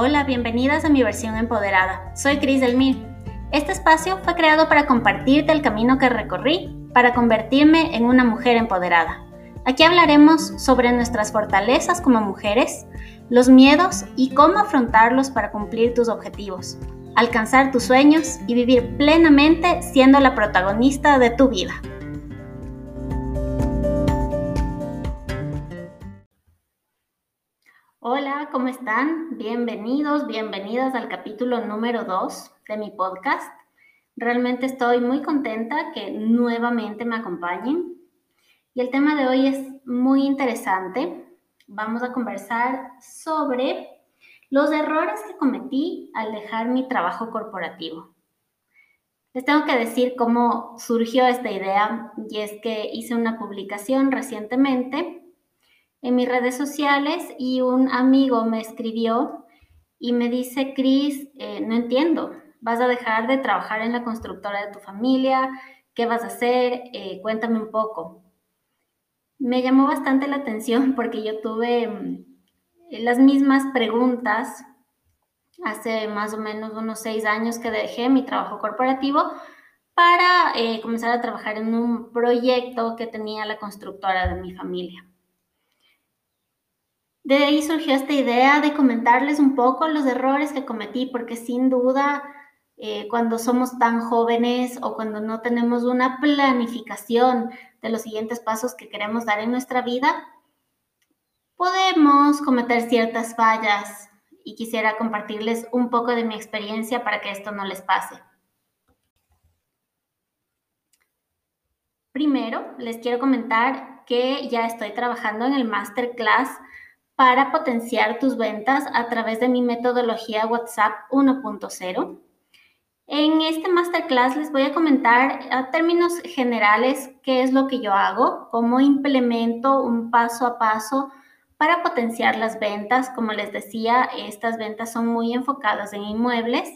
Hola, bienvenidas a mi versión empoderada. Soy Cris Delmir. Este espacio fue creado para compartirte el camino que recorrí para convertirme en una mujer empoderada. Aquí hablaremos sobre nuestras fortalezas como mujeres, los miedos y cómo afrontarlos para cumplir tus objetivos, alcanzar tus sueños y vivir plenamente siendo la protagonista de tu vida. Hola, ¿cómo están? Bienvenidos, bienvenidas al capítulo número 2 de mi podcast. Realmente estoy muy contenta que nuevamente me acompañen. Y el tema de hoy es muy interesante. Vamos a conversar sobre los errores que cometí al dejar mi trabajo corporativo. Les tengo que decir cómo surgió esta idea y es que hice una publicación recientemente en mis redes sociales y un amigo me escribió y me dice, Cris, eh, no entiendo, vas a dejar de trabajar en la constructora de tu familia, ¿qué vas a hacer? Eh, cuéntame un poco. Me llamó bastante la atención porque yo tuve mm, las mismas preguntas hace más o menos unos seis años que dejé mi trabajo corporativo para eh, comenzar a trabajar en un proyecto que tenía la constructora de mi familia. De ahí surgió esta idea de comentarles un poco los errores que cometí, porque sin duda eh, cuando somos tan jóvenes o cuando no tenemos una planificación de los siguientes pasos que queremos dar en nuestra vida, podemos cometer ciertas fallas y quisiera compartirles un poco de mi experiencia para que esto no les pase. Primero, les quiero comentar que ya estoy trabajando en el masterclass para potenciar tus ventas a través de mi metodología WhatsApp 1.0. En este masterclass les voy a comentar a términos generales qué es lo que yo hago, cómo implemento un paso a paso para potenciar las ventas. Como les decía, estas ventas son muy enfocadas en inmuebles,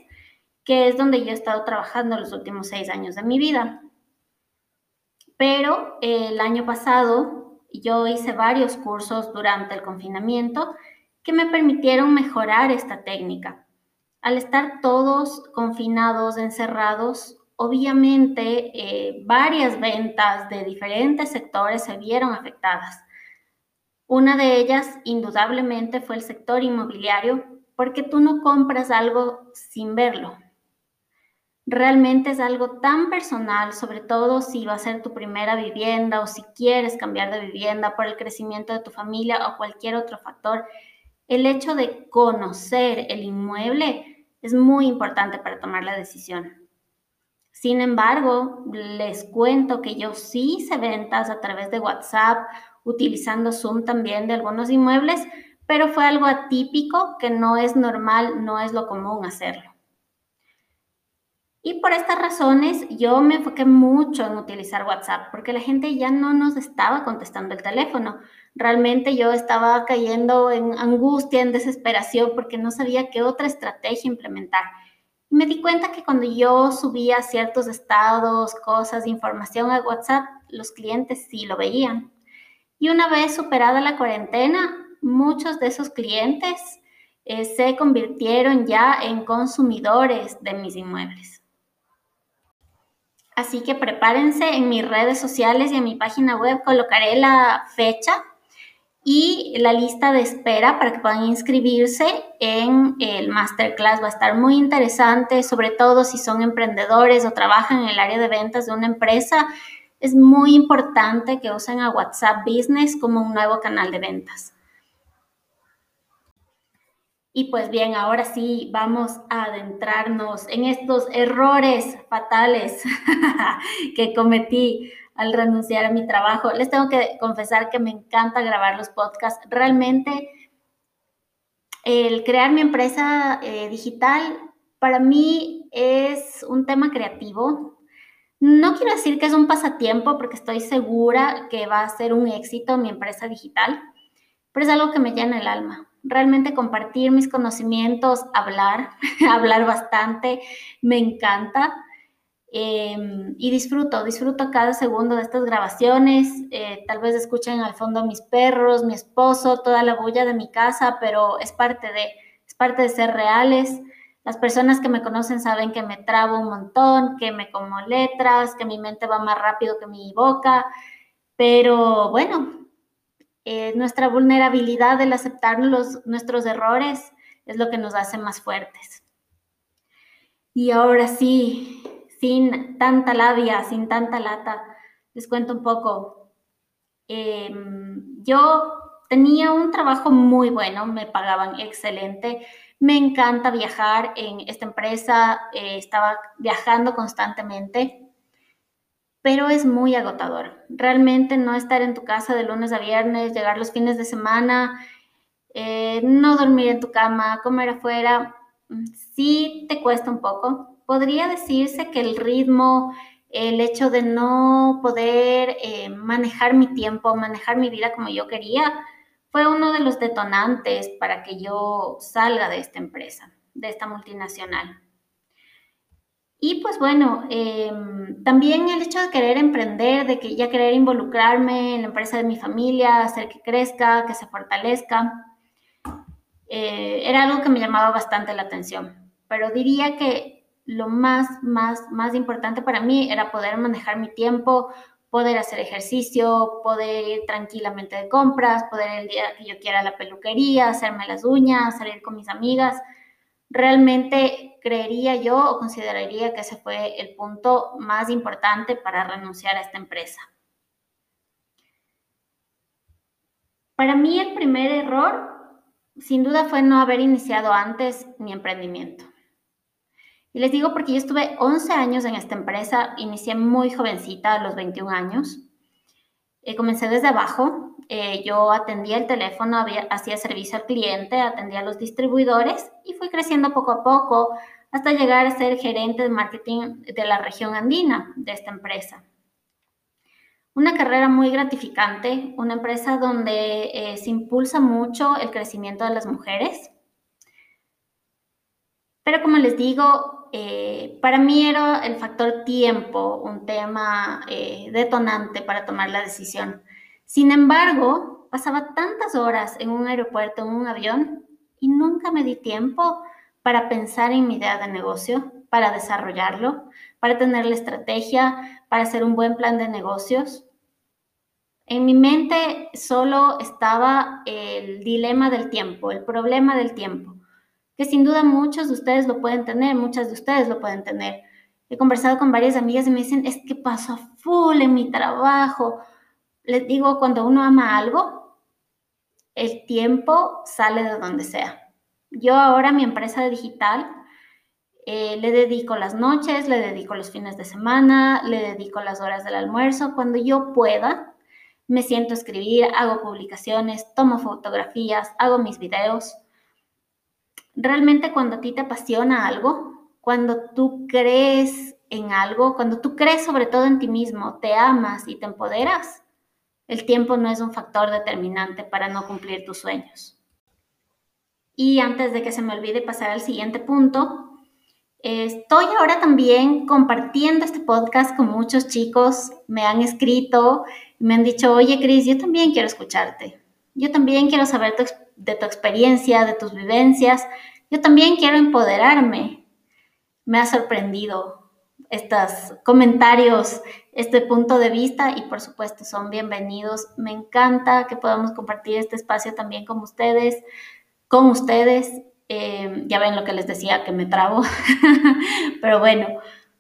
que es donde yo he estado trabajando los últimos seis años de mi vida. Pero el año pasado yo hice varios cursos durante el confinamiento que me permitieron mejorar esta técnica. Al estar todos confinados, encerrados, obviamente eh, varias ventas de diferentes sectores se vieron afectadas. Una de ellas, indudablemente, fue el sector inmobiliario, porque tú no compras algo sin verlo realmente es algo tan personal, sobre todo si va a ser tu primera vivienda o si quieres cambiar de vivienda por el crecimiento de tu familia o cualquier otro factor. El hecho de conocer el inmueble es muy importante para tomar la decisión. Sin embargo, les cuento que yo sí hice ventas a través de WhatsApp, utilizando Zoom también de algunos inmuebles, pero fue algo atípico que no es normal, no es lo común hacerlo. Y por estas razones yo me enfoqué mucho en utilizar WhatsApp, porque la gente ya no nos estaba contestando el teléfono. Realmente yo estaba cayendo en angustia, en desesperación, porque no sabía qué otra estrategia implementar. Y me di cuenta que cuando yo subía ciertos estados, cosas, información a WhatsApp, los clientes sí lo veían. Y una vez superada la cuarentena, muchos de esos clientes eh, se convirtieron ya en consumidores de mis inmuebles. Así que prepárense en mis redes sociales y en mi página web colocaré la fecha y la lista de espera para que puedan inscribirse en el masterclass. Va a estar muy interesante, sobre todo si son emprendedores o trabajan en el área de ventas de una empresa. Es muy importante que usen a WhatsApp Business como un nuevo canal de ventas. Y pues bien, ahora sí vamos a adentrarnos en estos errores fatales que cometí al renunciar a mi trabajo. Les tengo que confesar que me encanta grabar los podcasts. Realmente el crear mi empresa eh, digital para mí es un tema creativo. No quiero decir que es un pasatiempo porque estoy segura que va a ser un éxito mi empresa digital, pero es algo que me llena el alma realmente compartir mis conocimientos, hablar, hablar bastante, me encanta. Em, y disfruto, disfruto cada segundo de estas grabaciones. Eh, tal vez escuchen al fondo mis perros, mi esposo, toda la bulla de mi casa, pero es parte de, es parte de ser reales. Las personas que me conocen saben que me trabo un montón, que me como letras, que mi mente va más rápido que mi boca, pero bueno, eh, nuestra vulnerabilidad, el aceptar los, nuestros errores, es lo que nos hace más fuertes. Y ahora sí, sin tanta labia, sin tanta lata, les cuento un poco. Em, yo tenía un trabajo muy bueno, me pagaban excelente. Me encanta viajar en esta empresa, eh, estaba viajando constantemente, pero es muy agotador. Realmente no estar en tu casa de lunes a viernes, llegar los fines de semana, eh, no dormir en tu cama, comer afuera, mm, sí te cuesta un poco. Podría decirse que el ritmo, el hecho de no poder eh, manejar mi tiempo, manejar mi vida como yo quería, fue uno de los detonantes para que yo salga de esta empresa, de esta multinacional. Y pues bueno, em, también el hecho de querer emprender, de que ya querer involucrarme en la empresa de mi familia, hacer que crezca, que se fortalezca, eh, era algo que me llamaba bastante la atención. Pero diría que lo más, más, más importante para mí era poder manejar mi tiempo, poder hacer ejercicio, poder ir tranquilamente de compras, poder el día que yo quiera a la peluquería, hacerme las uñas, salir con mis amigas. Realmente creería yo o consideraría que ese fue el punto más importante para renunciar a esta empresa. Para mí el primer error, sin duda, fue no haber iniciado antes mi emprendimiento. Y les digo porque yo estuve 11 años en esta empresa, inicié muy jovencita, a los 21 años. Eh, comencé desde abajo, eh, yo atendía el teléfono, había, hacía servicio al cliente, atendía a los distribuidores y fui creciendo poco a poco hasta llegar a ser gerente de marketing de la región andina de esta empresa. Una carrera muy gratificante, una empresa donde eh, se impulsa mucho el crecimiento de las mujeres. Pero como les digo, eh, para mí era el factor tiempo un tema eh, detonante para tomar la decisión. Sin embargo, pasaba tantas horas en un aeropuerto, en un avión, y nunca me di tiempo para pensar en mi idea de negocio, para desarrollarlo, para tener la estrategia, para hacer un buen plan de negocios. En mi mente solo estaba el dilema del tiempo, el problema del tiempo sin duda muchos de ustedes lo pueden tener, muchas de ustedes lo pueden tener. He conversado con varias amigas y me dicen, es que paso a full en mi trabajo. Les digo, cuando uno ama algo, el tiempo sale de donde sea. Yo ahora mi empresa digital eh, le dedico las noches, le dedico los fines de semana, le dedico las horas del almuerzo. Cuando yo pueda, me siento a escribir, hago publicaciones, tomo fotografías, hago mis videos realmente cuando a ti te apasiona algo, cuando tú crees en algo, cuando tú crees sobre todo en ti mismo, te amas y te empoderas, el tiempo no es un factor determinante para no cumplir tus sueños. Y antes de que se me olvide pasar al siguiente punto, estoy ahora también compartiendo este podcast con muchos chicos. Me han escrito, me han dicho, oye Cris, yo también quiero escucharte. Yo también quiero saber de tu experiencia, de tus vivencias. Yo también quiero empoderarme. Me ha sorprendido estos comentarios, este punto de vista y por supuesto son bienvenidos. Me encanta que podamos compartir este espacio también con ustedes, con ustedes. Eh, ya ven lo que les decía, que me trabo, pero bueno,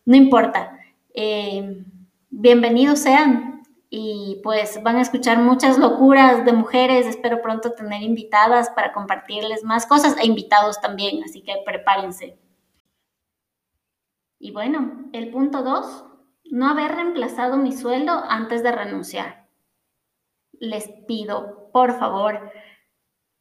no importa. Eh, bienvenidos sean y pues van a escuchar muchas locuras de mujeres. Espero pronto tener invitadas para compartirles más cosas e invitados también, así que prepárense. Y bueno, el punto dos, no haber reemplazado mi sueldo antes de renunciar. Les pido, por favor,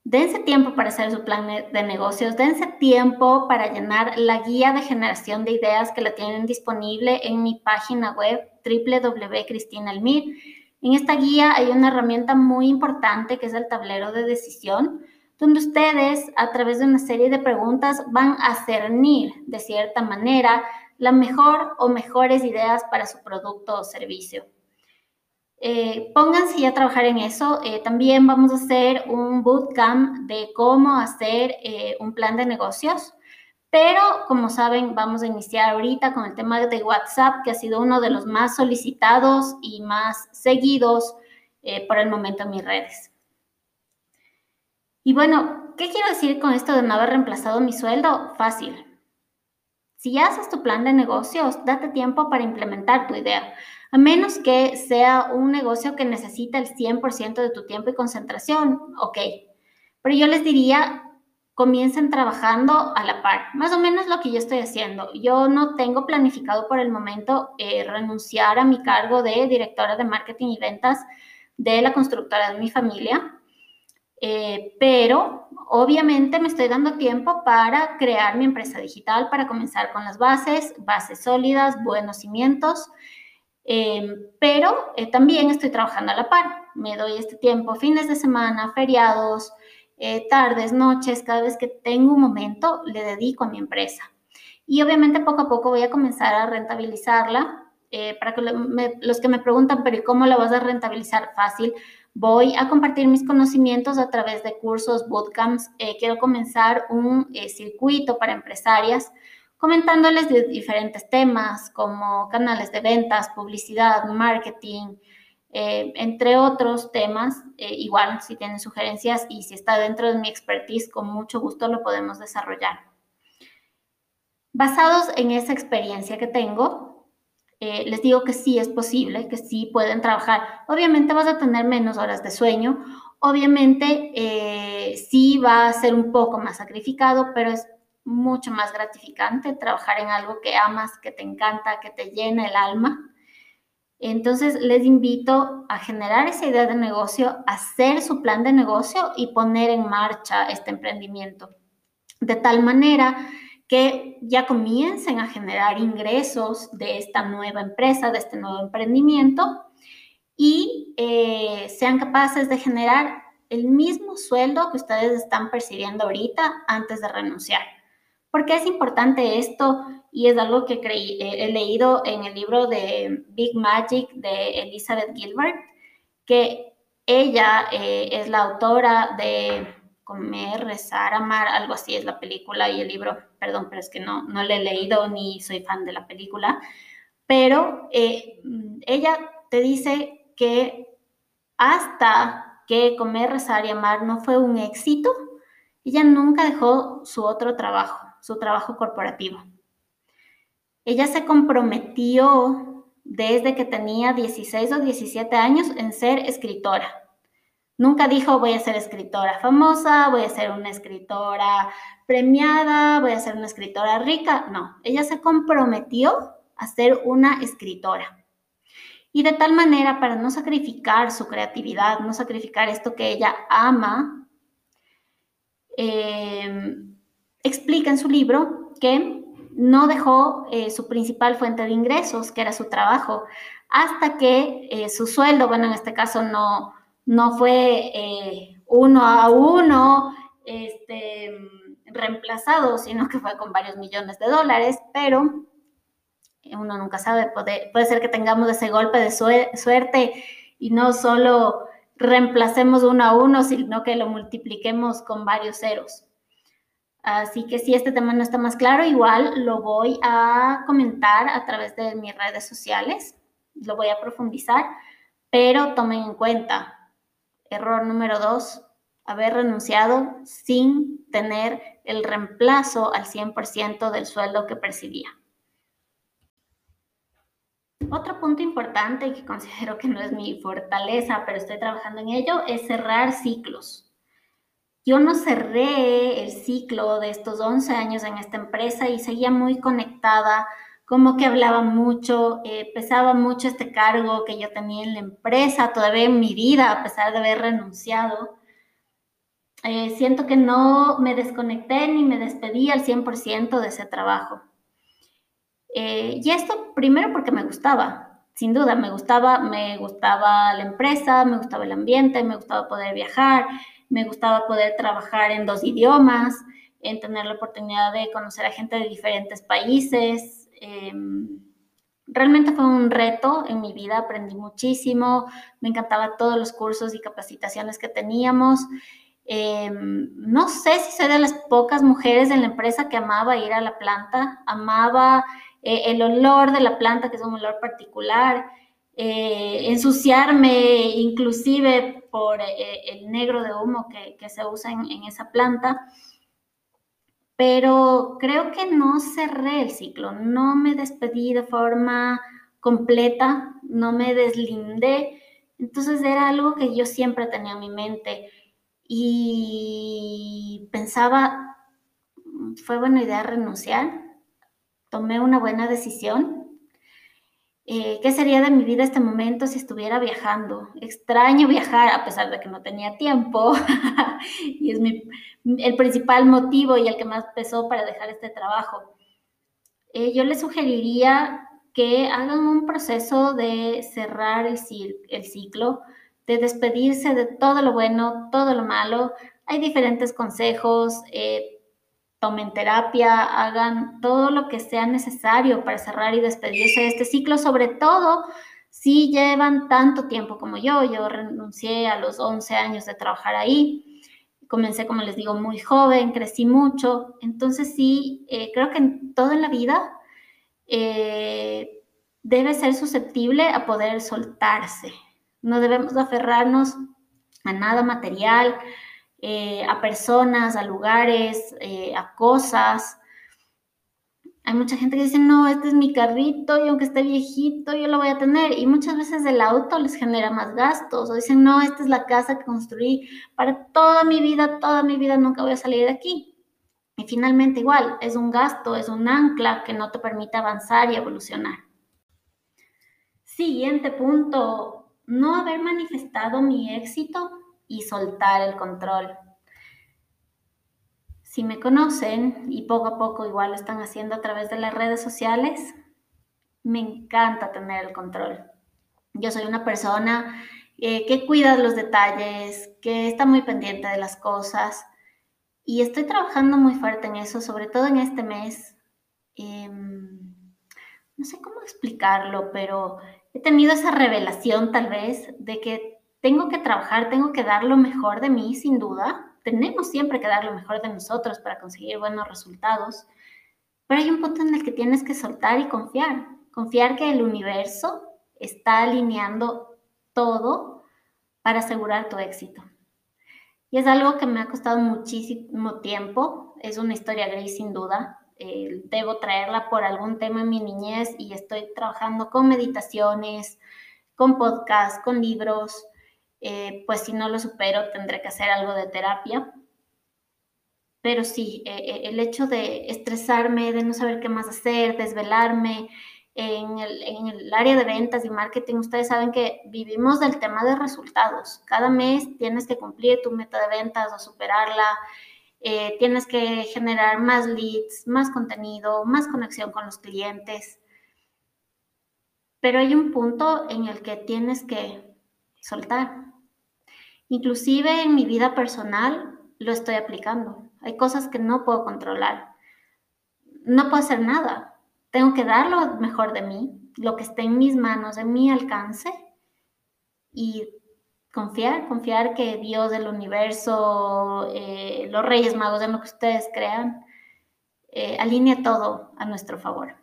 dense tiempo para hacer su plan de negocios, dense tiempo para llenar la guía de generación de ideas que la tienen disponible en mi página web www.cristinalmir. En esta guía hay una herramienta muy importante que es el tablero de decisión, donde ustedes a través de una serie de preguntas van a cernir de cierta manera la mejor o mejores ideas para su producto o servicio. Eh, pónganse ya a trabajar en eso. Eh, también vamos a hacer un bootcamp de cómo hacer eh, un plan de negocios. Pero, como saben, vamos a iniciar ahorita con el tema de WhatsApp, que ha sido uno de los más solicitados y más seguidos por el momento en mis redes. Y bueno, ¿qué quiero decir con esto de no haber reemplazado mi sueldo? Fácil. Si haces tu plan de negocios, date tiempo para implementar tu idea a menos que sea un negocio que necesita el 100% de tu tiempo y concentración, ok. Pero yo les diría, comiencen trabajando a la par, más o menos lo que yo estoy haciendo. Yo no tengo planificado por el momento eh, renunciar a mi cargo de directora de marketing y ventas de la constructora de mi familia, eh, pero obviamente me estoy dando tiempo para crear mi empresa digital, para comenzar con las bases, bases sólidas, buenos cimientos Em, pero eh, también estoy trabajando a la par. Me doy este tiempo, fines de semana, feriados, eh, tardes, noches, cada vez que tengo un momento, le dedico a mi empresa. Y obviamente poco a poco voy a comenzar a rentabilizarla. Eh, para que los que me preguntan, pero ¿cómo la vas a rentabilizar? Fácil. Voy a compartir mis conocimientos a través de cursos, bootcamps. quiero comenzar un circuito para empresarias comentándoles diferentes temas como canales de ventas, publicidad, marketing, eh, entre otros temas. Eh, igual, si tienen sugerencias y si está dentro de mi expertise, con mucho gusto lo podemos desarrollar. Basados en esa experiencia que tengo, eh, les digo que sí es posible, que sí pueden trabajar. Obviamente vas a tener menos horas de sueño, obviamente sí va a ser un poco más sacrificado, pero es mucho más gratificante trabajar en algo que amas, que te encanta, que te llena el alma. Entonces les invito a generar esa idea de negocio, hacer su plan de negocio y poner en marcha este emprendimiento. De tal manera que ya comiencen a generar ingresos de esta nueva empresa, de este nuevo emprendimiento y eh, sean capaces de generar el mismo sueldo que ustedes están percibiendo ahorita antes de renunciar. ¿Por qué es importante esto? Y es algo que creí, he leído en el libro de Big Magic de Elizabeth Gilbert, que ella eh, es la autora de Comer, Rezar, Amar, algo así es la película y el libro, perdón, pero es que no, no le he leído ni soy fan de la película, pero eh, ella te dice que hasta que Comer, Rezar y Amar no fue un éxito, ella nunca dejó su otro trabajo su trabajo corporativo. Ella se comprometió desde que tenía 16 o 17 años en ser escritora. Nunca dijo voy a ser escritora famosa, voy a ser una escritora premiada, voy a ser una escritora rica. No, ella se comprometió a ser una escritora. Y de tal manera, para no sacrificar su creatividad, no sacrificar esto que ella ama, eh, explica en su libro que no dejó eh, su principal fuente de ingresos, que era su trabajo, hasta que eh, su sueldo, bueno, en este caso no, no fue eh, uno a uno este, reemplazado, sino que fue con varios millones de dólares, pero uno nunca sabe, puede, puede ser que tengamos ese golpe de suerte y no solo reemplacemos uno a uno, sino que lo multipliquemos con varios ceros. Así que si este tema no está más claro, igual lo voy a comentar a través de mis redes sociales, lo voy a profundizar, pero tomen en cuenta, error número dos, haber renunciado sin tener el reemplazo al 100% del sueldo que percibía. Otro punto importante que considero que no es mi fortaleza, pero estoy trabajando en ello, es cerrar ciclos. Yo no cerré el ciclo de estos 11 años en esta empresa y seguía muy conectada, como que hablaba mucho, eh, pesaba mucho este cargo que yo tenía en la empresa, todavía en mi vida, a pesar de haber renunciado. Eh, siento que no me desconecté ni me despedí al 100% de ese trabajo. Eh, y esto primero porque me gustaba, sin duda, me gustaba, me gustaba la empresa, me gustaba el ambiente, me gustaba poder viajar, me gustaba poder trabajar en dos idiomas, en tener la oportunidad de conocer a gente de diferentes países. Em, Realmente fue un reto en mi vida, aprendí muchísimo, me encantaban todos los cursos y capacitaciones que teníamos. Em, no sé si soy de las pocas mujeres en la empresa que amaba ir a la planta, amaba eh, el olor de la planta, que es un olor particular, eh, ensuciarme inclusive por eh, el negro de humo que, se usa en, en esa planta pero creo que no cerré el ciclo, no me despedí de forma completa, no me deslindé. Entonces era algo que yo siempre tenía en mi mente y pensaba, fue buena idea renunciar, tomé una buena decisión eh, ¿Qué sería de mi vida este momento si estuviera viajando? Extraño viajar a pesar de que no tenía tiempo y es el principal motivo y el que más pesó para dejar este trabajo. Eh, yo les sugeriría que hagan un proceso de cerrar el, el ciclo, de despedirse de todo lo bueno, todo lo malo. Hay diferentes consejos. Eh, tomen terapia, hagan todo lo que sea necesario para cerrar y despedirse de este ciclo, sobre todo si llevan tanto tiempo como yo. Yo renuncié a los 11 años de trabajar ahí. Comencé, como les digo, muy joven, crecí mucho. Entonces sí, eh, creo que en, todo en la vida eh, debe ser susceptible a poder soltarse. No debemos aferrarnos a nada material, eh, a personas, a lugares, eh, a cosas. Hay mucha gente que dice, no, este es mi carrito y aunque esté viejito, yo lo voy a tener. Y muchas veces el auto les genera más gastos. O dicen, no, esta es la casa que construí para toda mi vida, toda mi vida nunca voy a salir de aquí. Y finalmente igual, es un gasto, es un ancla que no te permite avanzar y evolucionar. Siguiente punto, no haber manifestado mi éxito y soltar el control. Si me conocen y poco a poco igual lo están haciendo a través de las redes sociales, me encanta tener el control. Yo soy una persona eh, que cuida los detalles, que está muy pendiente de las cosas y estoy trabajando muy fuerte en eso, sobre todo en este mes. Em, no sé cómo explicarlo, pero he tenido esa revelación tal vez de que tengo que trabajar, tengo que dar lo mejor de mí, sin duda. Tenemos siempre que dar lo mejor de nosotros para conseguir buenos resultados. Pero hay un punto en el que tienes que soltar y confiar. Confiar que el universo está alineando todo para asegurar tu éxito. Y es algo que me ha costado muchísimo tiempo. Es una historia gris sin duda. Eh, debo traerla por algún tema en mi niñez y estoy trabajando con meditaciones, con podcasts, con libros, eh, pues si no lo supero tendré que hacer algo de terapia. Pero sí, eh, eh, el hecho de estresarme, de no saber qué más hacer, desvelarme en el, en el, área de ventas y marketing, ustedes saben que vivimos del tema de resultados. Cada mes tienes que cumplir tu meta de ventas o superarla. tienes que generar más leads, más contenido, más conexión con los clientes. Pero hay un punto en el que tienes que soltar. Inclusive en mi vida personal lo estoy aplicando. Hay cosas que no puedo controlar. No puedo hacer nada. Tengo que dar lo mejor de mí, lo que esté en mis manos, en mi alcance, y confiar, confiar que Dios, el universo, eh, los Reyes Magos, en lo que ustedes crean, eh, alinea todo a nuestro favor.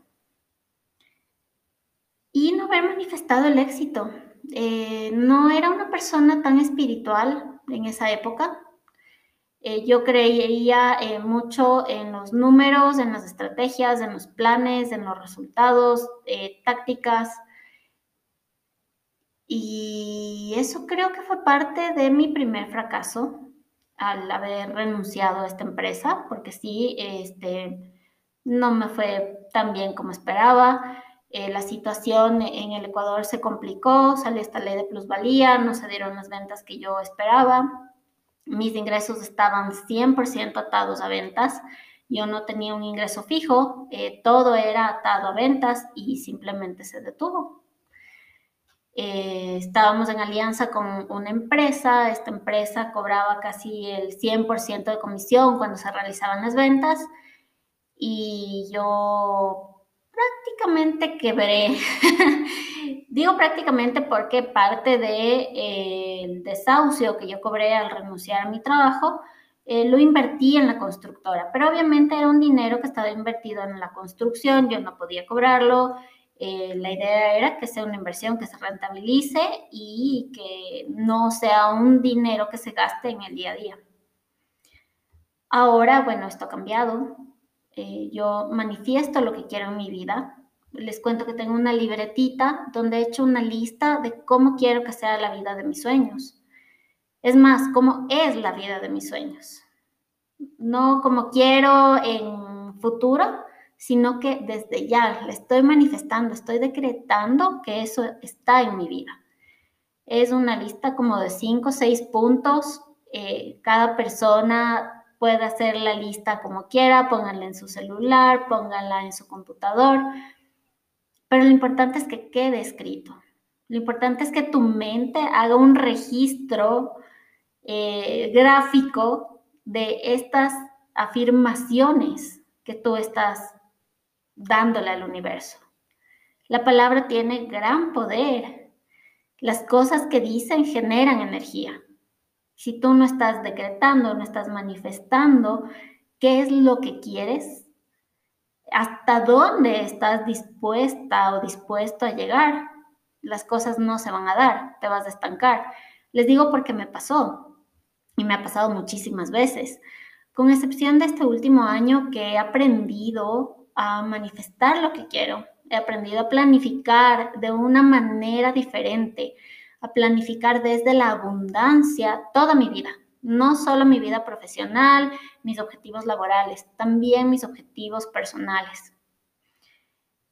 Y no haber manifestado el éxito. Eh, no era una persona tan espiritual en esa época. Eh, yo creía eh, mucho en los números, en las estrategias, en los planes, en los resultados, tácticas. Y eso creo que fue parte de mi primer fracaso al haber renunciado a esta empresa, porque sí, este, no me fue tan bien como esperaba. Eh, la situación en el Ecuador se complicó, salió esta ley de plusvalía, no se dieron las ventas que yo esperaba, mis ingresos estaban 100% atados a ventas, yo no tenía un ingreso fijo, eh, todo era atado a ventas y simplemente se detuvo. Eh, estábamos en alianza con una empresa, esta empresa cobraba casi el 100% de comisión cuando se realizaban las ventas y yo prácticamente quebré. Digo prácticamente porque parte del de, desahucio que yo cobré al renunciar a mi trabajo eh, lo invertí en la constructora, pero obviamente era un dinero que estaba invertido en la construcción, yo no podía cobrarlo. Eh, la idea era que sea una inversión que se rentabilice y que no sea un dinero que se gaste en el día a día. Ahora, bueno, esto ha cambiado. Eh, yo manifiesto lo que quiero en mi vida. Les cuento que tengo una libretita donde he hecho una lista de cómo quiero que sea la vida de mis sueños. Es más, cómo es la vida de mis sueños. No como quiero en futuro, sino que desde ya le estoy manifestando, estoy decretando que eso está en mi vida. Es una lista como de cinco o seis puntos. Eh, cada persona puede hacer la lista como quiera, pónganla en su celular, pónganla en su computador, pero lo importante es que quede escrito. Lo importante es que tu mente haga un registro eh, gráfico de estas afirmaciones que tú estás dándole al universo. La palabra tiene gran poder. Las cosas que dicen generan energía. Si tú no estás decretando, no estás manifestando qué es lo que quieres, hasta dónde estás dispuesta o dispuesto a llegar, las cosas no se van a dar, te vas a estancar. Les digo porque me pasó y me ha pasado muchísimas veces, con excepción de este último año que he aprendido a manifestar lo que quiero, he aprendido a planificar de una manera diferente, a planificar desde la abundancia toda mi vida, no solo mi vida profesional, mis objetivos laborales, también mis objetivos personales.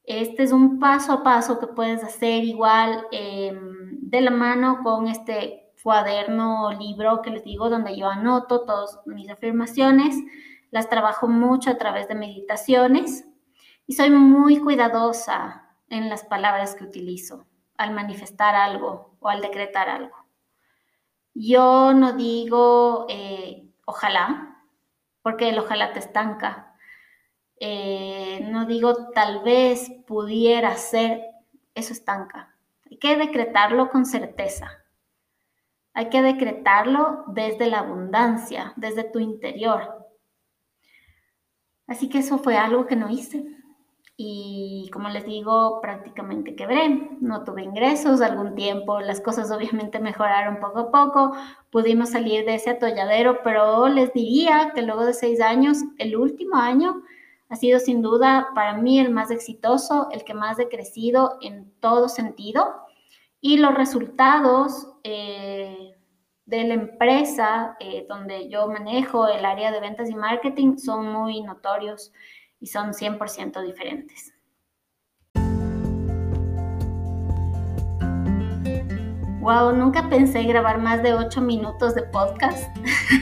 Este es un paso a paso que puedes hacer igual em, de la mano con este cuaderno o libro que les digo, donde yo anoto todas mis afirmaciones, las trabajo mucho a través de meditaciones y soy muy cuidadosa en las palabras que utilizo al manifestar algo o al decretar algo. Yo no digo eh, ojalá, porque el ojalá te estanca. Eh, no digo tal vez pudiera ser, eso estanca. Hay que decretarlo con certeza. Hay que decretarlo desde la abundancia, desde tu interior. Así que eso fue algo que no hice y como les digo, prácticamente quebré, no tuve ingresos algún tiempo, las cosas obviamente mejoraron poco a poco, pudimos salir de ese atolladero, pero les diría que luego de seis años, el último año ha sido sin duda para mí el más exitoso, el que más he crecido en todo sentido y los resultados eh, de la empresa eh, donde yo manejo el área de ventas y marketing son muy notorios y son 100% diferentes. Wow, nunca pensé grabar más de 8 minutos de podcast.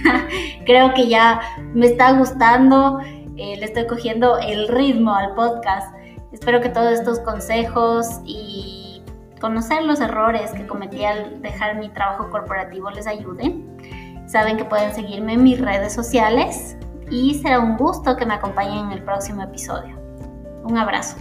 Creo que ya me está gustando, eh, le estoy cogiendo el ritmo al podcast. Espero que todos estos consejos y conocer los errores que cometí al dejar mi trabajo corporativo les ayuden. Saben que pueden seguirme en mis redes sociales y será un gusto que me acompañen en el próximo episodio. Un abrazo.